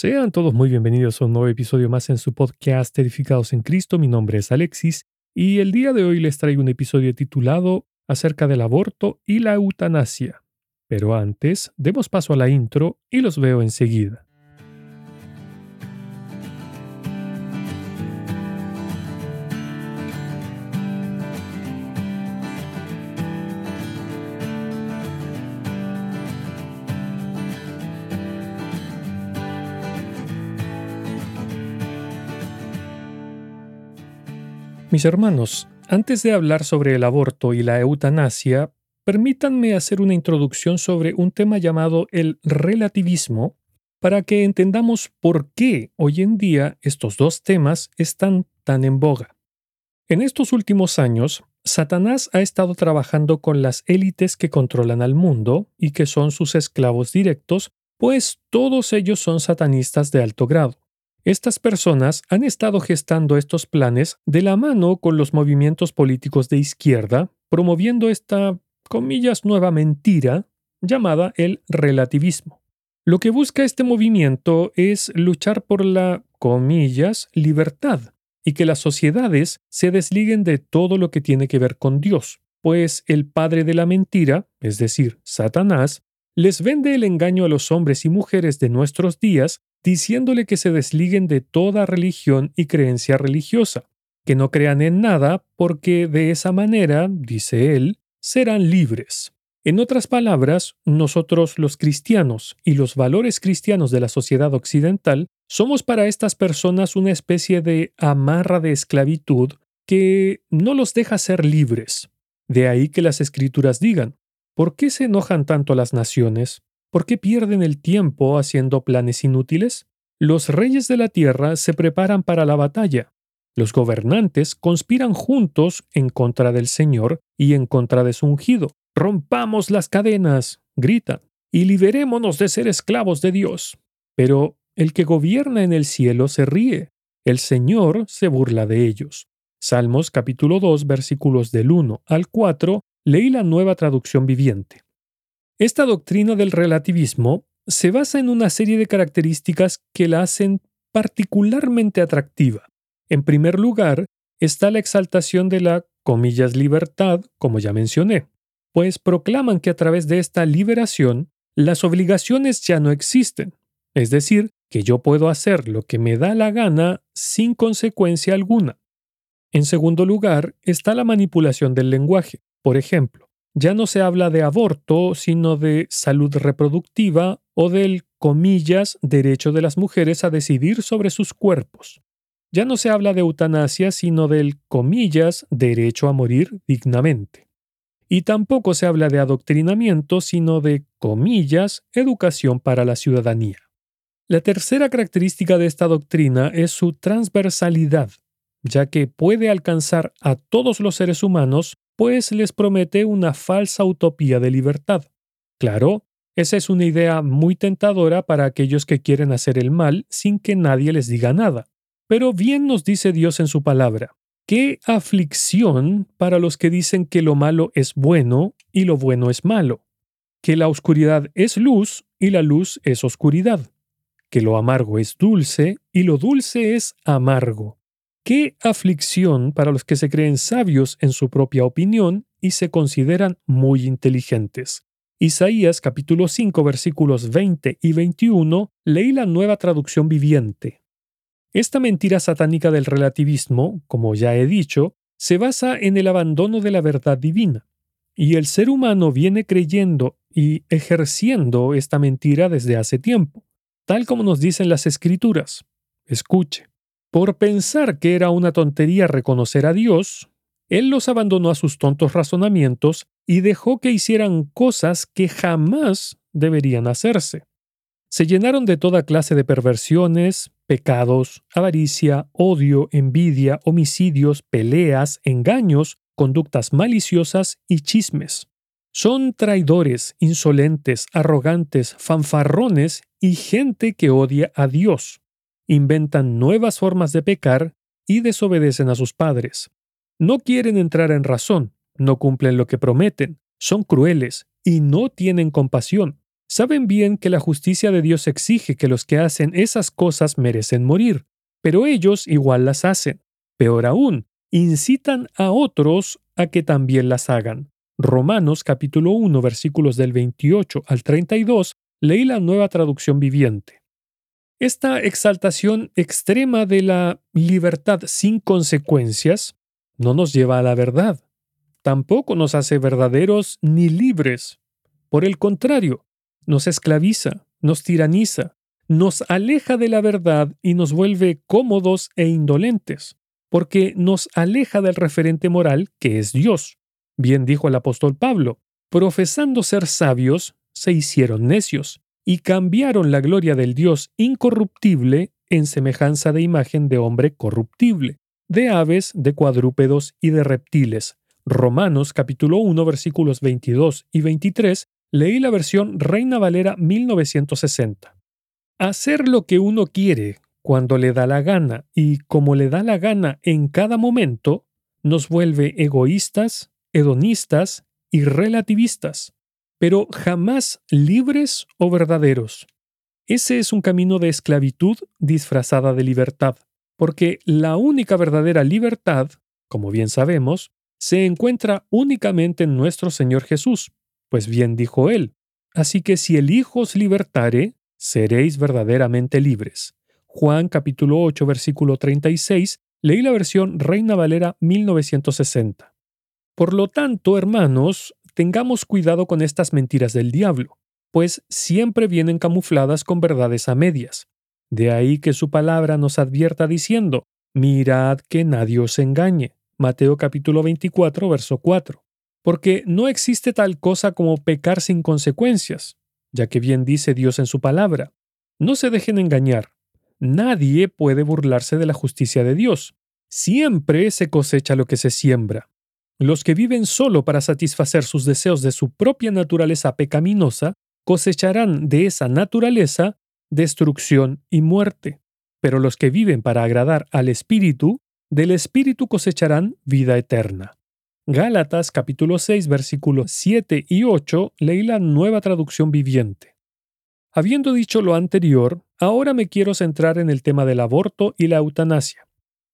Sean todos muy bienvenidos a un nuevo episodio más en su podcast Edificados en Cristo. Mi nombre es Alexis y el día de hoy les traigo un episodio titulado acerca del aborto y la eutanasia. Pero antes, demos paso a la intro y los veo enseguida. Mis hermanos, antes de hablar sobre el aborto y la eutanasia, permítanme hacer una introducción sobre un tema llamado el relativismo para que entendamos por qué hoy en día estos dos temas están tan en boga. En estos últimos años, Satanás ha estado trabajando con las élites que controlan al mundo y que son sus esclavos directos, pues todos ellos son satanistas de alto grado. Estas personas han estado gestando estos planes de la mano con los movimientos políticos de izquierda, promoviendo esta, comillas, nueva mentira llamada el relativismo. Lo que busca este movimiento es luchar por la, comillas, libertad y que las sociedades se desliguen de todo lo que tiene que ver con Dios, pues el padre de la mentira, es decir, Satanás, les vende el engaño a los hombres y mujeres de nuestros días diciéndole que se desliguen de toda religión y creencia religiosa, que no crean en nada porque de esa manera, dice él, serán libres. En otras palabras, nosotros los cristianos y los valores cristianos de la sociedad occidental somos para estas personas una especie de amarra de esclavitud que no los deja ser libres. De ahí que las escrituras digan, ¿por qué se enojan tanto las naciones? ¿Por qué pierden el tiempo haciendo planes inútiles? Los reyes de la tierra se preparan para la batalla. Los gobernantes conspiran juntos en contra del Señor y en contra de su ungido. Rompamos las cadenas, gritan, y liberémonos de ser esclavos de Dios. Pero el que gobierna en el cielo se ríe, el Señor se burla de ellos. Salmos capítulo 2 versículos del 1 al 4, leí la nueva traducción viviente. Esta doctrina del relativismo se basa en una serie de características que la hacen particularmente atractiva. En primer lugar, está la exaltación de la, libertad, como ya mencioné, pues proclaman que a través de esta liberación las obligaciones ya no existen, es decir, que yo puedo hacer lo que me da la gana sin consecuencia alguna. En segundo lugar, está la manipulación del lenguaje. Por ejemplo, ya no se habla de aborto, sino de salud reproductiva o del, comillas, derecho de las mujeres a decidir sobre sus cuerpos. Ya no se habla de eutanasia, sino del, comillas, derecho a morir dignamente. Y tampoco se habla de adoctrinamiento, sino de, comillas, educación para la ciudadanía. La tercera característica de esta doctrina es su transversalidad, ya que puede alcanzar a todos los seres humanos pues les promete una falsa utopía de libertad. Claro, esa es una idea muy tentadora para aquellos que quieren hacer el mal sin que nadie les diga nada. Pero bien nos dice Dios en su palabra, qué aflicción para los que dicen que lo malo es bueno y lo bueno es malo, que la oscuridad es luz y la luz es oscuridad, que lo amargo es dulce y lo dulce es amargo. Qué aflicción para los que se creen sabios en su propia opinión y se consideran muy inteligentes. Isaías capítulo 5 versículos 20 y 21 leí la nueva traducción viviente. Esta mentira satánica del relativismo, como ya he dicho, se basa en el abandono de la verdad divina, y el ser humano viene creyendo y ejerciendo esta mentira desde hace tiempo, tal como nos dicen las escrituras. Escuche. Por pensar que era una tontería reconocer a Dios, Él los abandonó a sus tontos razonamientos y dejó que hicieran cosas que jamás deberían hacerse. Se llenaron de toda clase de perversiones, pecados, avaricia, odio, envidia, homicidios, peleas, engaños, conductas maliciosas y chismes. Son traidores, insolentes, arrogantes, fanfarrones y gente que odia a Dios inventan nuevas formas de pecar y desobedecen a sus padres. No quieren entrar en razón, no cumplen lo que prometen, son crueles y no tienen compasión. saben bien que la justicia de Dios exige que los que hacen esas cosas merecen morir, pero ellos igual las hacen. Peor aún, incitan a otros a que también las hagan. Romanos capítulo 1 versículos del 28 al 32, leí la nueva traducción viviente. Esta exaltación extrema de la libertad sin consecuencias no nos lleva a la verdad. Tampoco nos hace verdaderos ni libres. Por el contrario, nos esclaviza, nos tiraniza, nos aleja de la verdad y nos vuelve cómodos e indolentes, porque nos aleja del referente moral que es Dios. Bien dijo el apóstol Pablo, profesando ser sabios, se hicieron necios y cambiaron la gloria del Dios incorruptible en semejanza de imagen de hombre corruptible, de aves, de cuadrúpedos y de reptiles. Romanos capítulo 1 versículos 22 y 23, leí la versión Reina Valera 1960. Hacer lo que uno quiere cuando le da la gana y como le da la gana en cada momento nos vuelve egoístas, hedonistas y relativistas pero jamás libres o verdaderos. Ese es un camino de esclavitud disfrazada de libertad, porque la única verdadera libertad, como bien sabemos, se encuentra únicamente en nuestro Señor Jesús, pues bien dijo él, así que si el Hijo os libertare, seréis verdaderamente libres. Juan capítulo 8 versículo 36, leí la versión Reina Valera 1960. Por lo tanto, hermanos, tengamos cuidado con estas mentiras del diablo, pues siempre vienen camufladas con verdades a medias. De ahí que su palabra nos advierta diciendo, mirad que nadie os engañe. Mateo capítulo 24, verso 4. Porque no existe tal cosa como pecar sin consecuencias, ya que bien dice Dios en su palabra. No se dejen engañar. Nadie puede burlarse de la justicia de Dios. Siempre se cosecha lo que se siembra. Los que viven solo para satisfacer sus deseos de su propia naturaleza pecaminosa cosecharán de esa naturaleza destrucción y muerte. Pero los que viven para agradar al Espíritu, del Espíritu cosecharán vida eterna. Gálatas capítulo 6 versículos 7 y 8 leí la nueva traducción viviente. Habiendo dicho lo anterior, ahora me quiero centrar en el tema del aborto y la eutanasia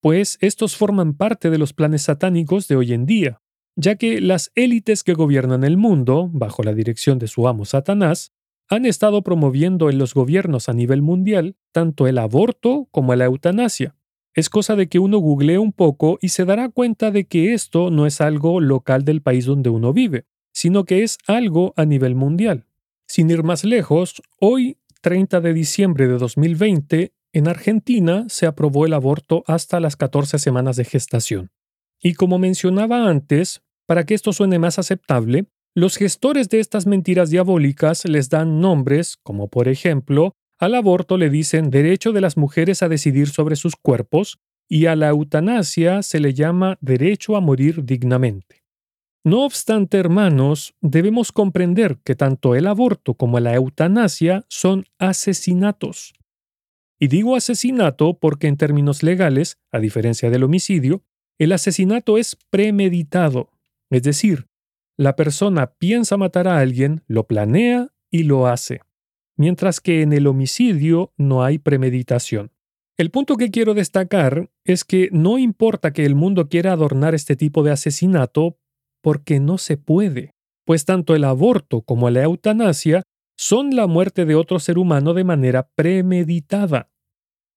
pues estos forman parte de los planes satánicos de hoy en día, ya que las élites que gobiernan el mundo, bajo la dirección de su amo Satanás, han estado promoviendo en los gobiernos a nivel mundial tanto el aborto como la eutanasia. Es cosa de que uno googlee un poco y se dará cuenta de que esto no es algo local del país donde uno vive, sino que es algo a nivel mundial. Sin ir más lejos, hoy, 30 de diciembre de 2020, en Argentina se aprobó el aborto hasta las 14 semanas de gestación. Y como mencionaba antes, para que esto suene más aceptable, los gestores de estas mentiras diabólicas les dan nombres, como por ejemplo, al aborto le dicen derecho de las mujeres a decidir sobre sus cuerpos y a la eutanasia se le llama derecho a morir dignamente. No obstante, hermanos, debemos comprender que tanto el aborto como la eutanasia son asesinatos. Y digo asesinato porque en términos legales, a diferencia del homicidio, el asesinato es premeditado, es decir, la persona piensa matar a alguien, lo planea y lo hace, mientras que en el homicidio no hay premeditación. El punto que quiero destacar es que no importa que el mundo quiera adornar este tipo de asesinato, porque no se puede, pues tanto el aborto como la eutanasia son la muerte de otro ser humano de manera premeditada.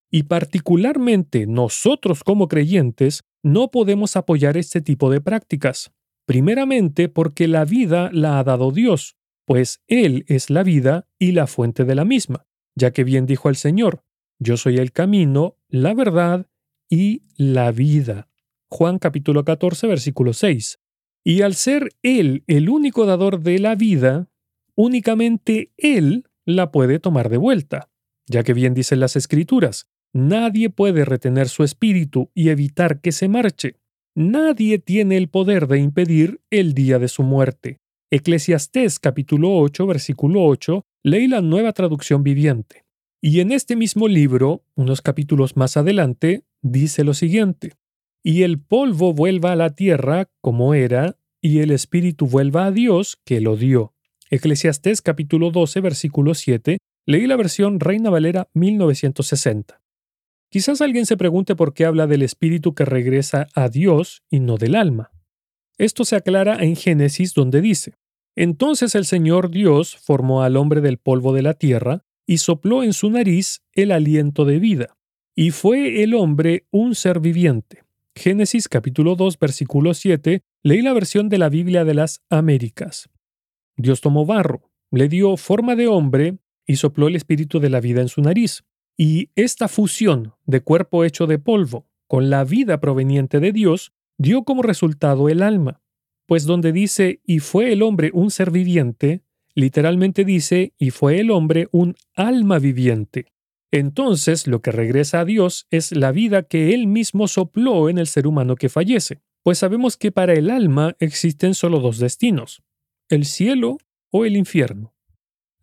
Y particularmente nosotros como creyentes no podemos apoyar este tipo de prácticas. Primeramente porque la vida la ha dado Dios, pues Él es la vida y la fuente de la misma, ya que bien dijo el Señor, yo soy el camino, la verdad y la vida. Juan capítulo 14 versículo 6. Y al ser Él el único dador de la vida, únicamente Él la puede tomar de vuelta, ya que bien dicen las Escrituras, nadie puede retener su espíritu y evitar que se marche. Nadie tiene el poder de impedir el día de su muerte. Eclesiastés capítulo 8 versículo 8, leí la nueva traducción viviente. Y en este mismo libro, unos capítulos más adelante, dice lo siguiente, y el polvo vuelva a la tierra como era, y el espíritu vuelva a Dios que lo dio Eclesiastés capítulo 12, versículo 7, leí la versión Reina Valera 1960. Quizás alguien se pregunte por qué habla del espíritu que regresa a Dios y no del alma. Esto se aclara en Génesis donde dice, Entonces el Señor Dios formó al hombre del polvo de la tierra y sopló en su nariz el aliento de vida, y fue el hombre un ser viviente. Génesis capítulo 2 versículo 7, leí la versión de la Biblia de las Américas. Dios tomó barro, le dio forma de hombre y sopló el espíritu de la vida en su nariz. Y esta fusión de cuerpo hecho de polvo con la vida proveniente de Dios dio como resultado el alma. Pues donde dice y fue el hombre un ser viviente, literalmente dice y fue el hombre un alma viviente. Entonces lo que regresa a Dios es la vida que Él mismo sopló en el ser humano que fallece, pues sabemos que para el alma existen solo dos destinos, el cielo o el infierno.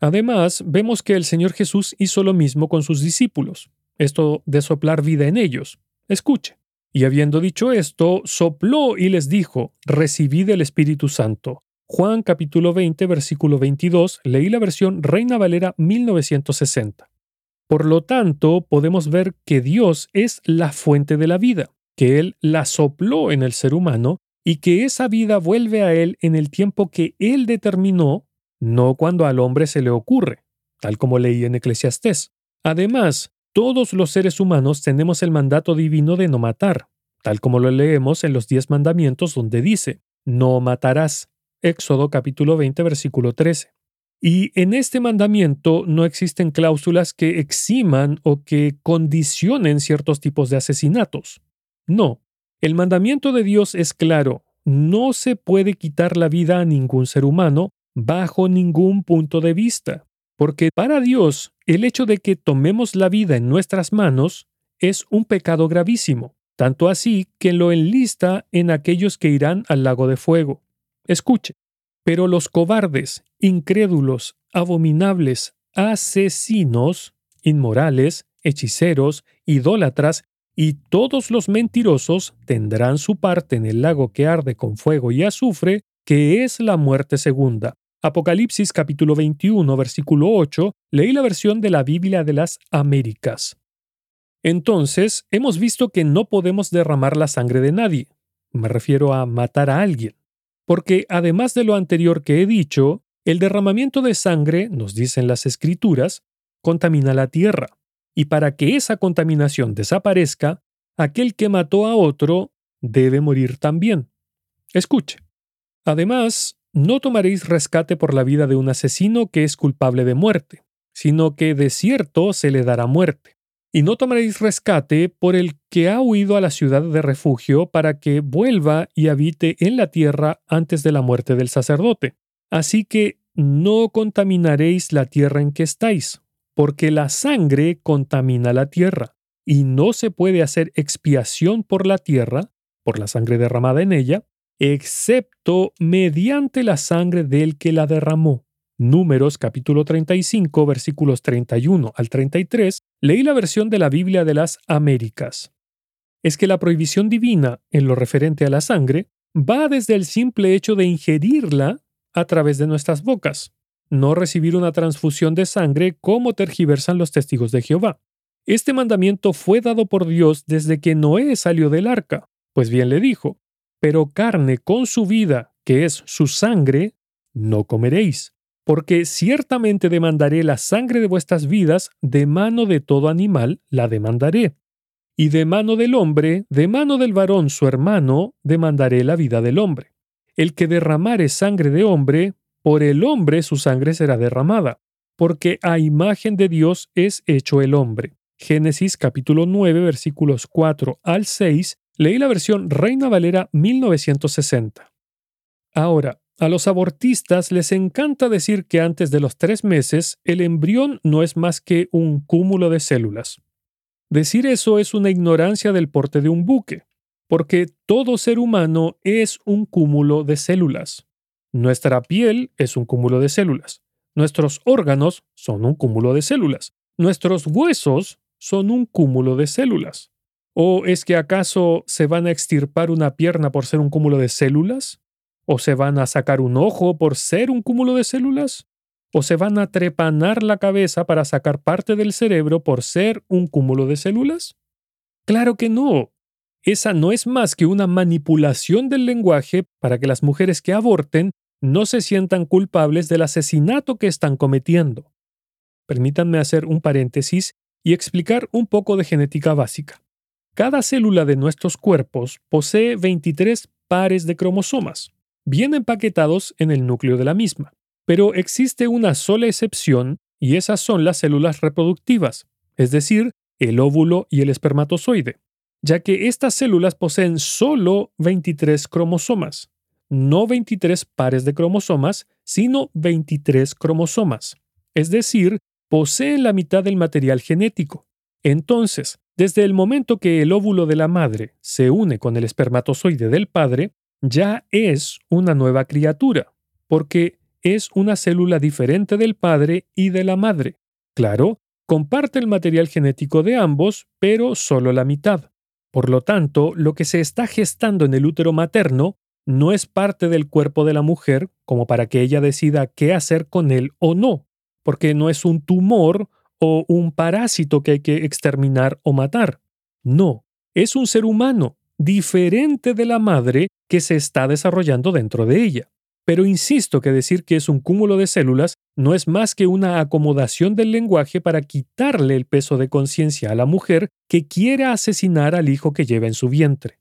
Además, vemos que el Señor Jesús hizo lo mismo con sus discípulos, esto de soplar vida en ellos. Escuche. Y habiendo dicho esto, sopló y les dijo, recibid el Espíritu Santo. Juan capítulo 20, versículo 22, leí la versión Reina Valera 1960. Por lo tanto, podemos ver que Dios es la fuente de la vida, que Él la sopló en el ser humano y que esa vida vuelve a Él en el tiempo que Él determinó, no cuando al hombre se le ocurre, tal como leí en Eclesiastés. Además, todos los seres humanos tenemos el mandato divino de no matar, tal como lo leemos en los diez mandamientos donde dice, no matarás. Éxodo capítulo 20 versículo 13. Y en este mandamiento no existen cláusulas que eximan o que condicionen ciertos tipos de asesinatos. No, el mandamiento de Dios es claro, no se puede quitar la vida a ningún ser humano bajo ningún punto de vista, porque para Dios el hecho de que tomemos la vida en nuestras manos es un pecado gravísimo, tanto así que lo enlista en aquellos que irán al lago de fuego. Escuche, pero los cobardes, incrédulos, abominables, asesinos, inmorales, hechiceros, idólatras y todos los mentirosos tendrán su parte en el lago que arde con fuego y azufre, que es la muerte segunda. Apocalipsis capítulo 21, versículo 8, leí la versión de la Biblia de las Américas. Entonces, hemos visto que no podemos derramar la sangre de nadie. Me refiero a matar a alguien. Porque además de lo anterior que he dicho, el derramamiento de sangre, nos dicen las escrituras, contamina la tierra y para que esa contaminación desaparezca, aquel que mató a otro debe morir también. Escuche. Además, no tomaréis rescate por la vida de un asesino que es culpable de muerte, sino que de cierto se le dará muerte. Y no tomaréis rescate por el que ha huido a la ciudad de refugio para que vuelva y habite en la tierra antes de la muerte del sacerdote. Así que no contaminaréis la tierra en que estáis, porque la sangre contamina la tierra, y no se puede hacer expiación por la tierra, por la sangre derramada en ella, excepto mediante la sangre del que la derramó. Números capítulo 35 versículos 31 al 33, leí la versión de la Biblia de las Américas. Es que la prohibición divina en lo referente a la sangre va desde el simple hecho de ingerirla a través de nuestras bocas, no recibir una transfusión de sangre como tergiversan los testigos de Jehová. Este mandamiento fue dado por Dios desde que Noé salió del arca, pues bien le dijo, pero carne con su vida, que es su sangre, no comeréis, porque ciertamente demandaré la sangre de vuestras vidas, de mano de todo animal la demandaré. Y de mano del hombre, de mano del varón su hermano, demandaré la vida del hombre. El que derramare sangre de hombre, por el hombre su sangre será derramada, porque a imagen de Dios es hecho el hombre. Génesis capítulo 9 versículos 4 al 6, leí la versión Reina Valera 1960. Ahora, a los abortistas les encanta decir que antes de los tres meses el embrión no es más que un cúmulo de células. Decir eso es una ignorancia del porte de un buque, porque todo ser humano es un cúmulo de células. Nuestra piel es un cúmulo de células. Nuestros órganos son un cúmulo de células. Nuestros huesos son un cúmulo de células. ¿O es que acaso se van a extirpar una pierna por ser un cúmulo de células? ¿O se van a sacar un ojo por ser un cúmulo de células? ¿O se van a trepanar la cabeza para sacar parte del cerebro por ser un cúmulo de células? Claro que no. Esa no es más que una manipulación del lenguaje para que las mujeres que aborten no se sientan culpables del asesinato que están cometiendo. Permítanme hacer un paréntesis y explicar un poco de genética básica. Cada célula de nuestros cuerpos posee 23 pares de cromosomas, bien empaquetados en el núcleo de la misma. Pero existe una sola excepción y esas son las células reproductivas, es decir, el óvulo y el espermatozoide, ya que estas células poseen solo 23 cromosomas, no 23 pares de cromosomas, sino 23 cromosomas, es decir, poseen la mitad del material genético. Entonces, desde el momento que el óvulo de la madre se une con el espermatozoide del padre, ya es una nueva criatura, porque es una célula diferente del padre y de la madre. Claro, comparte el material genético de ambos, pero solo la mitad. Por lo tanto, lo que se está gestando en el útero materno no es parte del cuerpo de la mujer como para que ella decida qué hacer con él o no, porque no es un tumor o un parásito que hay que exterminar o matar. No, es un ser humano diferente de la madre que se está desarrollando dentro de ella. Pero insisto que decir que es un cúmulo de células no es más que una acomodación del lenguaje para quitarle el peso de conciencia a la mujer que quiera asesinar al hijo que lleva en su vientre.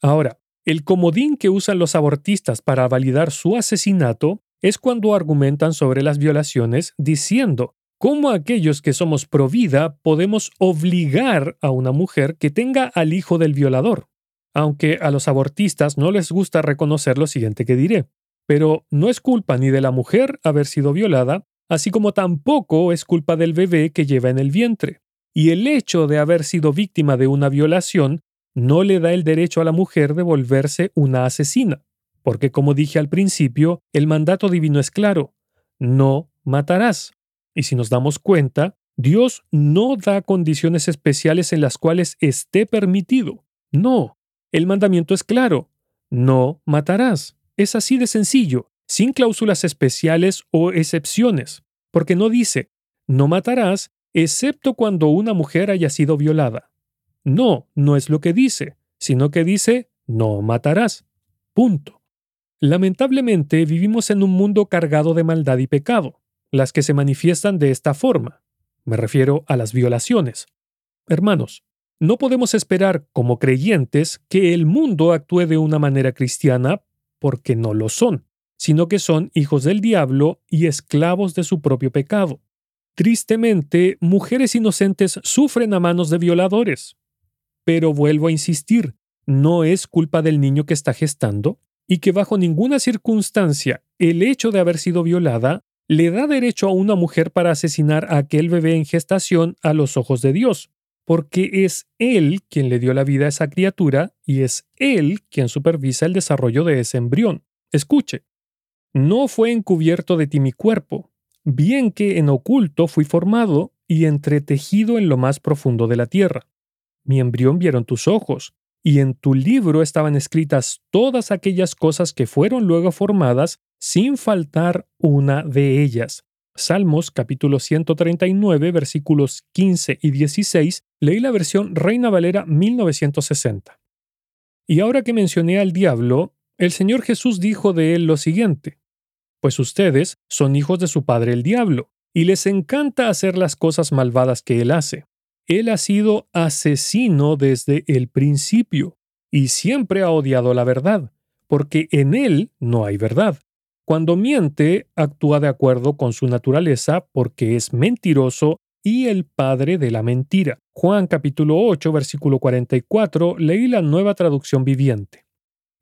Ahora, el comodín que usan los abortistas para validar su asesinato es cuando argumentan sobre las violaciones diciendo cómo aquellos que somos pro vida podemos obligar a una mujer que tenga al hijo del violador aunque a los abortistas no les gusta reconocer lo siguiente que diré. Pero no es culpa ni de la mujer haber sido violada, así como tampoco es culpa del bebé que lleva en el vientre. Y el hecho de haber sido víctima de una violación no le da el derecho a la mujer de volverse una asesina, porque como dije al principio, el mandato divino es claro, no matarás. Y si nos damos cuenta, Dios no da condiciones especiales en las cuales esté permitido. No, el mandamiento es claro, no matarás. Es así de sencillo, sin cláusulas especiales o excepciones, porque no dice, no matarás, excepto cuando una mujer haya sido violada. No, no es lo que dice, sino que dice, no matarás. Punto. Lamentablemente vivimos en un mundo cargado de maldad y pecado, las que se manifiestan de esta forma. Me refiero a las violaciones. Hermanos, no podemos esperar, como creyentes, que el mundo actúe de una manera cristiana porque no lo son, sino que son hijos del diablo y esclavos de su propio pecado. Tristemente, mujeres inocentes sufren a manos de violadores. Pero vuelvo a insistir, no es culpa del niño que está gestando y que bajo ninguna circunstancia el hecho de haber sido violada le da derecho a una mujer para asesinar a aquel bebé en gestación a los ojos de Dios porque es Él quien le dio la vida a esa criatura y es Él quien supervisa el desarrollo de ese embrión. Escuche, no fue encubierto de ti mi cuerpo, bien que en oculto fui formado y entretejido en lo más profundo de la tierra. Mi embrión vieron tus ojos, y en tu libro estaban escritas todas aquellas cosas que fueron luego formadas sin faltar una de ellas. Salmos capítulo 139 versículos 15 y 16, leí la versión Reina Valera 1960. Y ahora que mencioné al diablo, el Señor Jesús dijo de él lo siguiente, pues ustedes son hijos de su padre el diablo, y les encanta hacer las cosas malvadas que él hace. Él ha sido asesino desde el principio, y siempre ha odiado la verdad, porque en él no hay verdad. Cuando miente, actúa de acuerdo con su naturaleza porque es mentiroso y el padre de la mentira. Juan capítulo 8, versículo 44, leí la nueva traducción viviente.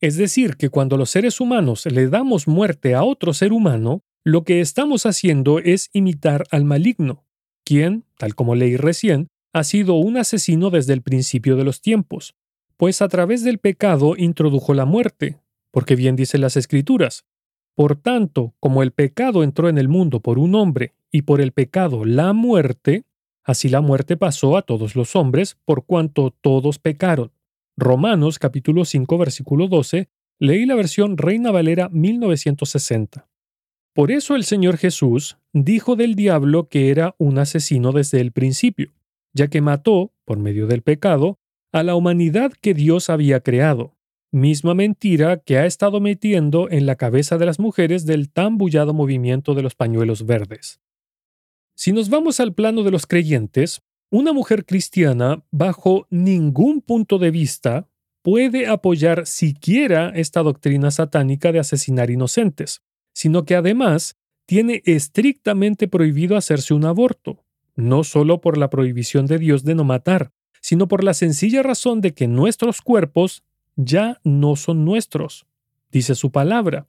Es decir, que cuando los seres humanos le damos muerte a otro ser humano, lo que estamos haciendo es imitar al maligno, quien, tal como leí recién, ha sido un asesino desde el principio de los tiempos, pues a través del pecado introdujo la muerte, porque bien dicen las escrituras, por tanto, como el pecado entró en el mundo por un hombre y por el pecado la muerte, así la muerte pasó a todos los hombres por cuanto todos pecaron. Romanos capítulo 5 versículo 12 Leí la versión Reina Valera 1960. Por eso el Señor Jesús dijo del diablo que era un asesino desde el principio, ya que mató, por medio del pecado, a la humanidad que Dios había creado, misma mentira que ha estado metiendo en la cabeza de las mujeres del tan bullado movimiento de los pañuelos verdes. Si nos vamos al plano de los creyentes, una mujer cristiana, bajo ningún punto de vista, puede apoyar siquiera esta doctrina satánica de asesinar inocentes, sino que además tiene estrictamente prohibido hacerse un aborto, no solo por la prohibición de Dios de no matar, sino por la sencilla razón de que nuestros cuerpos ya no son nuestros, dice su palabra.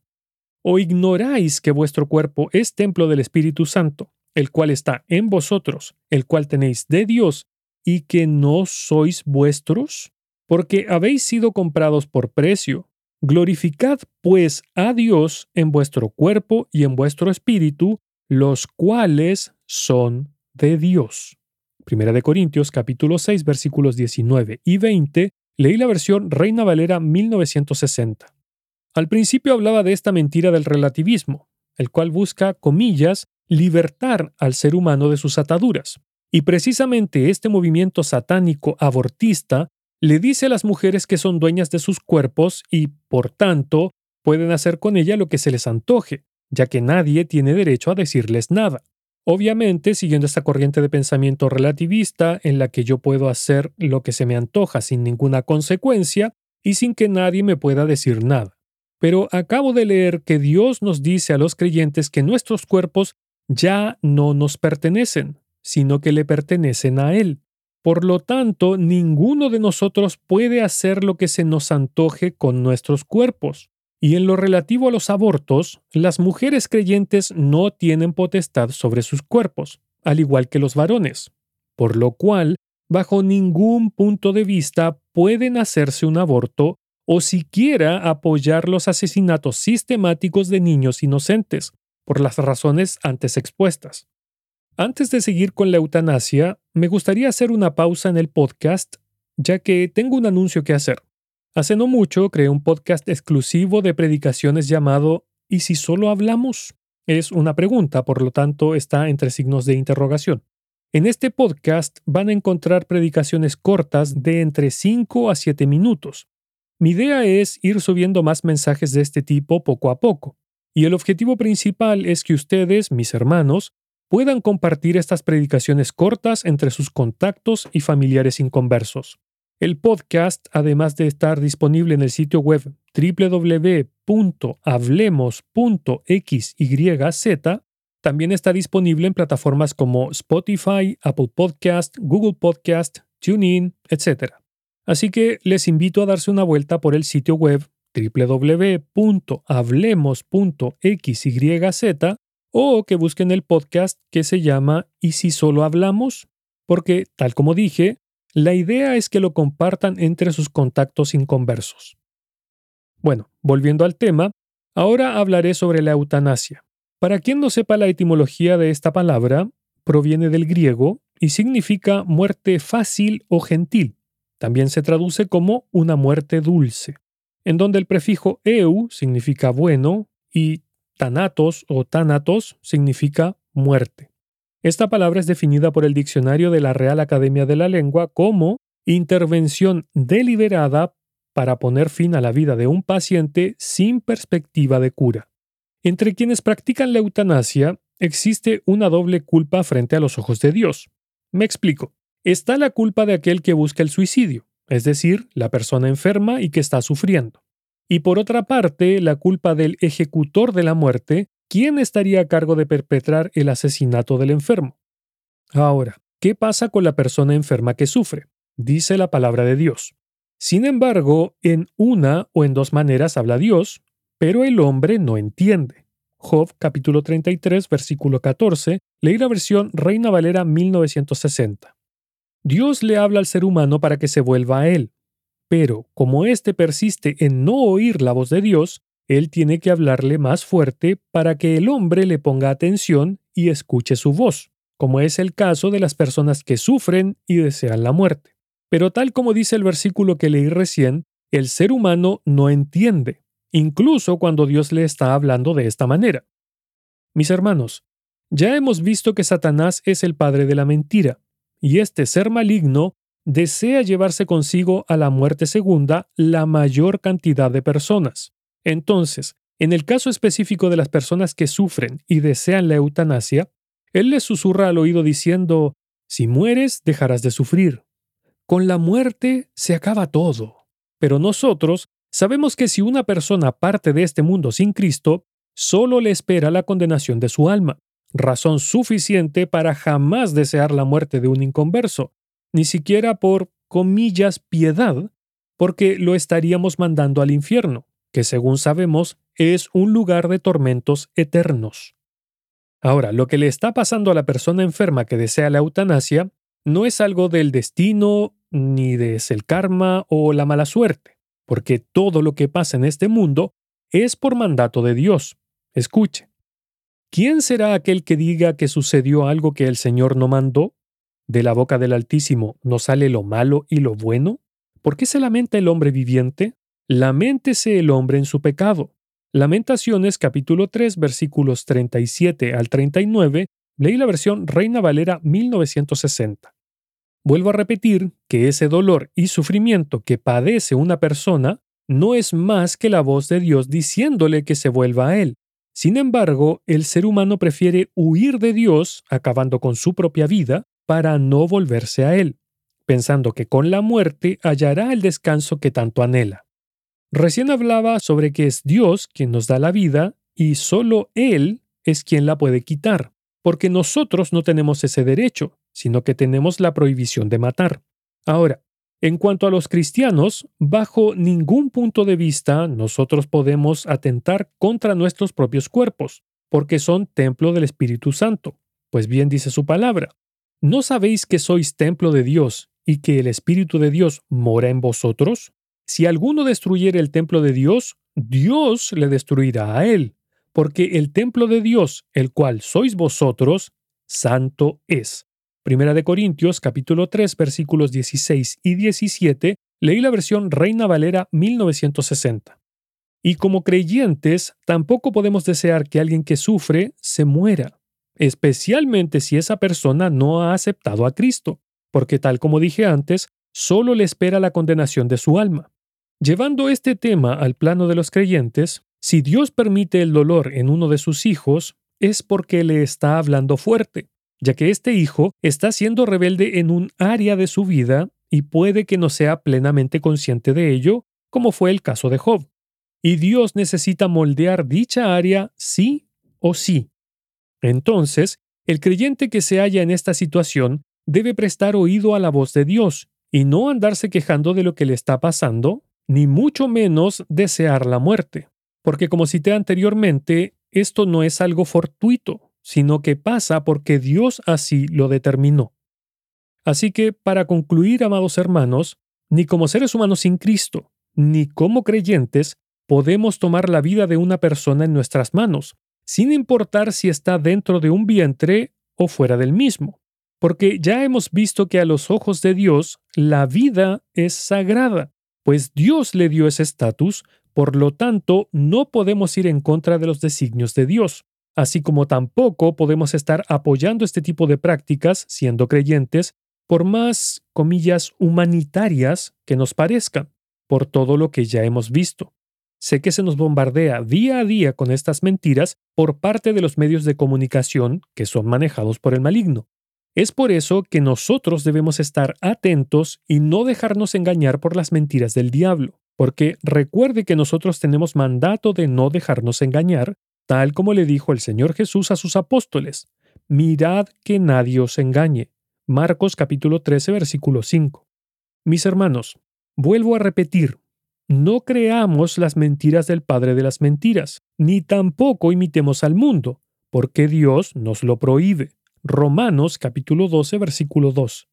¿O ignoráis que vuestro cuerpo es templo del Espíritu Santo, el cual está en vosotros, el cual tenéis de Dios, y que no sois vuestros? Porque habéis sido comprados por precio. Glorificad pues a Dios en vuestro cuerpo y en vuestro espíritu, los cuales son de Dios. Primera de Corintios capítulo 6 versículos 19 y 20 Leí la versión Reina Valera 1960. Al principio hablaba de esta mentira del relativismo, el cual busca, comillas, libertar al ser humano de sus ataduras. Y precisamente este movimiento satánico abortista le dice a las mujeres que son dueñas de sus cuerpos y, por tanto, pueden hacer con ella lo que se les antoje, ya que nadie tiene derecho a decirles nada. Obviamente, siguiendo esta corriente de pensamiento relativista en la que yo puedo hacer lo que se me antoja sin ninguna consecuencia y sin que nadie me pueda decir nada. Pero acabo de leer que Dios nos dice a los creyentes que nuestros cuerpos ya no nos pertenecen, sino que le pertenecen a Él. Por lo tanto, ninguno de nosotros puede hacer lo que se nos antoje con nuestros cuerpos. Y en lo relativo a los abortos, las mujeres creyentes no tienen potestad sobre sus cuerpos, al igual que los varones, por lo cual, bajo ningún punto de vista pueden hacerse un aborto o siquiera apoyar los asesinatos sistemáticos de niños inocentes, por las razones antes expuestas. Antes de seguir con la eutanasia, me gustaría hacer una pausa en el podcast, ya que tengo un anuncio que hacer. Hace no mucho creé un podcast exclusivo de predicaciones llamado ¿Y si solo hablamos? Es una pregunta, por lo tanto está entre signos de interrogación. En este podcast van a encontrar predicaciones cortas de entre 5 a 7 minutos. Mi idea es ir subiendo más mensajes de este tipo poco a poco, y el objetivo principal es que ustedes, mis hermanos, puedan compartir estas predicaciones cortas entre sus contactos y familiares inconversos. El podcast, además de estar disponible en el sitio web www.hablemos.xyz, también está disponible en plataformas como Spotify, Apple Podcast, Google Podcast, TuneIn, etc. Así que les invito a darse una vuelta por el sitio web www.hablemos.xyz o que busquen el podcast que se llama ¿Y si solo hablamos? Porque, tal como dije, la idea es que lo compartan entre sus contactos inconversos. Bueno, volviendo al tema, ahora hablaré sobre la eutanasia. Para quien no sepa la etimología de esta palabra, proviene del griego y significa muerte fácil o gentil. También se traduce como una muerte dulce, en donde el prefijo eu significa bueno y tanatos o tanatos significa muerte. Esta palabra es definida por el diccionario de la Real Academia de la Lengua como intervención deliberada para poner fin a la vida de un paciente sin perspectiva de cura. Entre quienes practican la eutanasia existe una doble culpa frente a los ojos de Dios. Me explico. Está la culpa de aquel que busca el suicidio, es decir, la persona enferma y que está sufriendo. Y por otra parte, la culpa del ejecutor de la muerte, ¿quién estaría a cargo de perpetrar el asesinato del enfermo? Ahora, ¿qué pasa con la persona enferma que sufre? Dice la palabra de Dios. Sin embargo, en una o en dos maneras habla Dios, pero el hombre no entiende. Job capítulo 33 versículo 14, leí la versión Reina Valera 1960. Dios le habla al ser humano para que se vuelva a él, pero como éste persiste en no oír la voz de Dios, él tiene que hablarle más fuerte para que el hombre le ponga atención y escuche su voz, como es el caso de las personas que sufren y desean la muerte. Pero tal como dice el versículo que leí recién, el ser humano no entiende, incluso cuando Dios le está hablando de esta manera. Mis hermanos, ya hemos visto que Satanás es el padre de la mentira, y este ser maligno desea llevarse consigo a la muerte segunda la mayor cantidad de personas. Entonces, en el caso específico de las personas que sufren y desean la eutanasia, él les susurra al oído diciendo, si mueres, dejarás de sufrir. Con la muerte se acaba todo. Pero nosotros sabemos que si una persona parte de este mundo sin Cristo, solo le espera la condenación de su alma, razón suficiente para jamás desear la muerte de un inconverso, ni siquiera por, comillas, piedad, porque lo estaríamos mandando al infierno, que según sabemos es un lugar de tormentos eternos. Ahora, lo que le está pasando a la persona enferma que desea la eutanasia no es algo del destino, ni de el karma o la mala suerte, porque todo lo que pasa en este mundo es por mandato de Dios. Escuche. ¿Quién será aquel que diga que sucedió algo que el Señor no mandó? ¿De la boca del Altísimo no sale lo malo y lo bueno? ¿Por qué se lamenta el hombre viviente? Laméntese el hombre en su pecado. Lamentaciones capítulo 3 versículos 37 al 39, leí la versión Reina Valera 1960. Vuelvo a repetir que ese dolor y sufrimiento que padece una persona no es más que la voz de Dios diciéndole que se vuelva a Él. Sin embargo, el ser humano prefiere huir de Dios, acabando con su propia vida, para no volverse a Él, pensando que con la muerte hallará el descanso que tanto anhela. Recién hablaba sobre que es Dios quien nos da la vida y solo Él es quien la puede quitar, porque nosotros no tenemos ese derecho, sino que tenemos la prohibición de matar. Ahora, en cuanto a los cristianos, bajo ningún punto de vista nosotros podemos atentar contra nuestros propios cuerpos, porque son templo del Espíritu Santo. Pues bien dice su palabra, ¿no sabéis que sois templo de Dios y que el Espíritu de Dios mora en vosotros? Si alguno destruyere el templo de Dios, Dios le destruirá a él, porque el templo de Dios, el cual sois vosotros, santo es. Primera de Corintios capítulo 3 versículos 16 y 17, leí la versión Reina Valera 1960. Y como creyentes, tampoco podemos desear que alguien que sufre se muera, especialmente si esa persona no ha aceptado a Cristo, porque tal como dije antes, solo le espera la condenación de su alma. Llevando este tema al plano de los creyentes, si Dios permite el dolor en uno de sus hijos, es porque le está hablando fuerte, ya que este hijo está siendo rebelde en un área de su vida y puede que no sea plenamente consciente de ello, como fue el caso de Job. Y Dios necesita moldear dicha área sí o sí. Entonces, el creyente que se halla en esta situación debe prestar oído a la voz de Dios y no andarse quejando de lo que le está pasando ni mucho menos desear la muerte, porque como cité anteriormente, esto no es algo fortuito, sino que pasa porque Dios así lo determinó. Así que, para concluir, amados hermanos, ni como seres humanos sin Cristo, ni como creyentes, podemos tomar la vida de una persona en nuestras manos, sin importar si está dentro de un vientre o fuera del mismo, porque ya hemos visto que a los ojos de Dios la vida es sagrada pues Dios le dio ese estatus, por lo tanto no podemos ir en contra de los designios de Dios, así como tampoco podemos estar apoyando este tipo de prácticas siendo creyentes, por más, comillas, humanitarias que nos parezcan, por todo lo que ya hemos visto. Sé que se nos bombardea día a día con estas mentiras por parte de los medios de comunicación que son manejados por el maligno. Es por eso que nosotros debemos estar atentos y no dejarnos engañar por las mentiras del diablo, porque recuerde que nosotros tenemos mandato de no dejarnos engañar, tal como le dijo el Señor Jesús a sus apóstoles. Mirad que nadie os engañe. Marcos capítulo 13 versículo 5. Mis hermanos, vuelvo a repetir, no creamos las mentiras del Padre de las Mentiras, ni tampoco imitemos al mundo, porque Dios nos lo prohíbe. Romanos capítulo 12 versículo 2.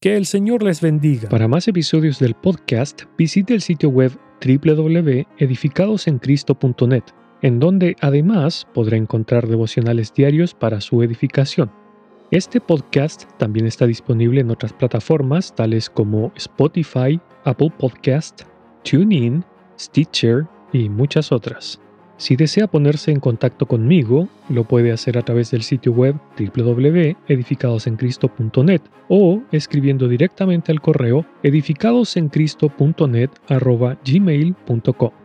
Que el Señor les bendiga. Para más episodios del podcast, visite el sitio web www.edificadosencristo.net, en donde además podrá encontrar devocionales diarios para su edificación. Este podcast también está disponible en otras plataformas tales como Spotify, Apple Podcast, TuneIn, Stitcher, y muchas otras. Si desea ponerse en contacto conmigo, lo puede hacer a través del sitio web www.edificadosencristo.net o escribiendo directamente al correo edificadosencristo.net@gmail.com.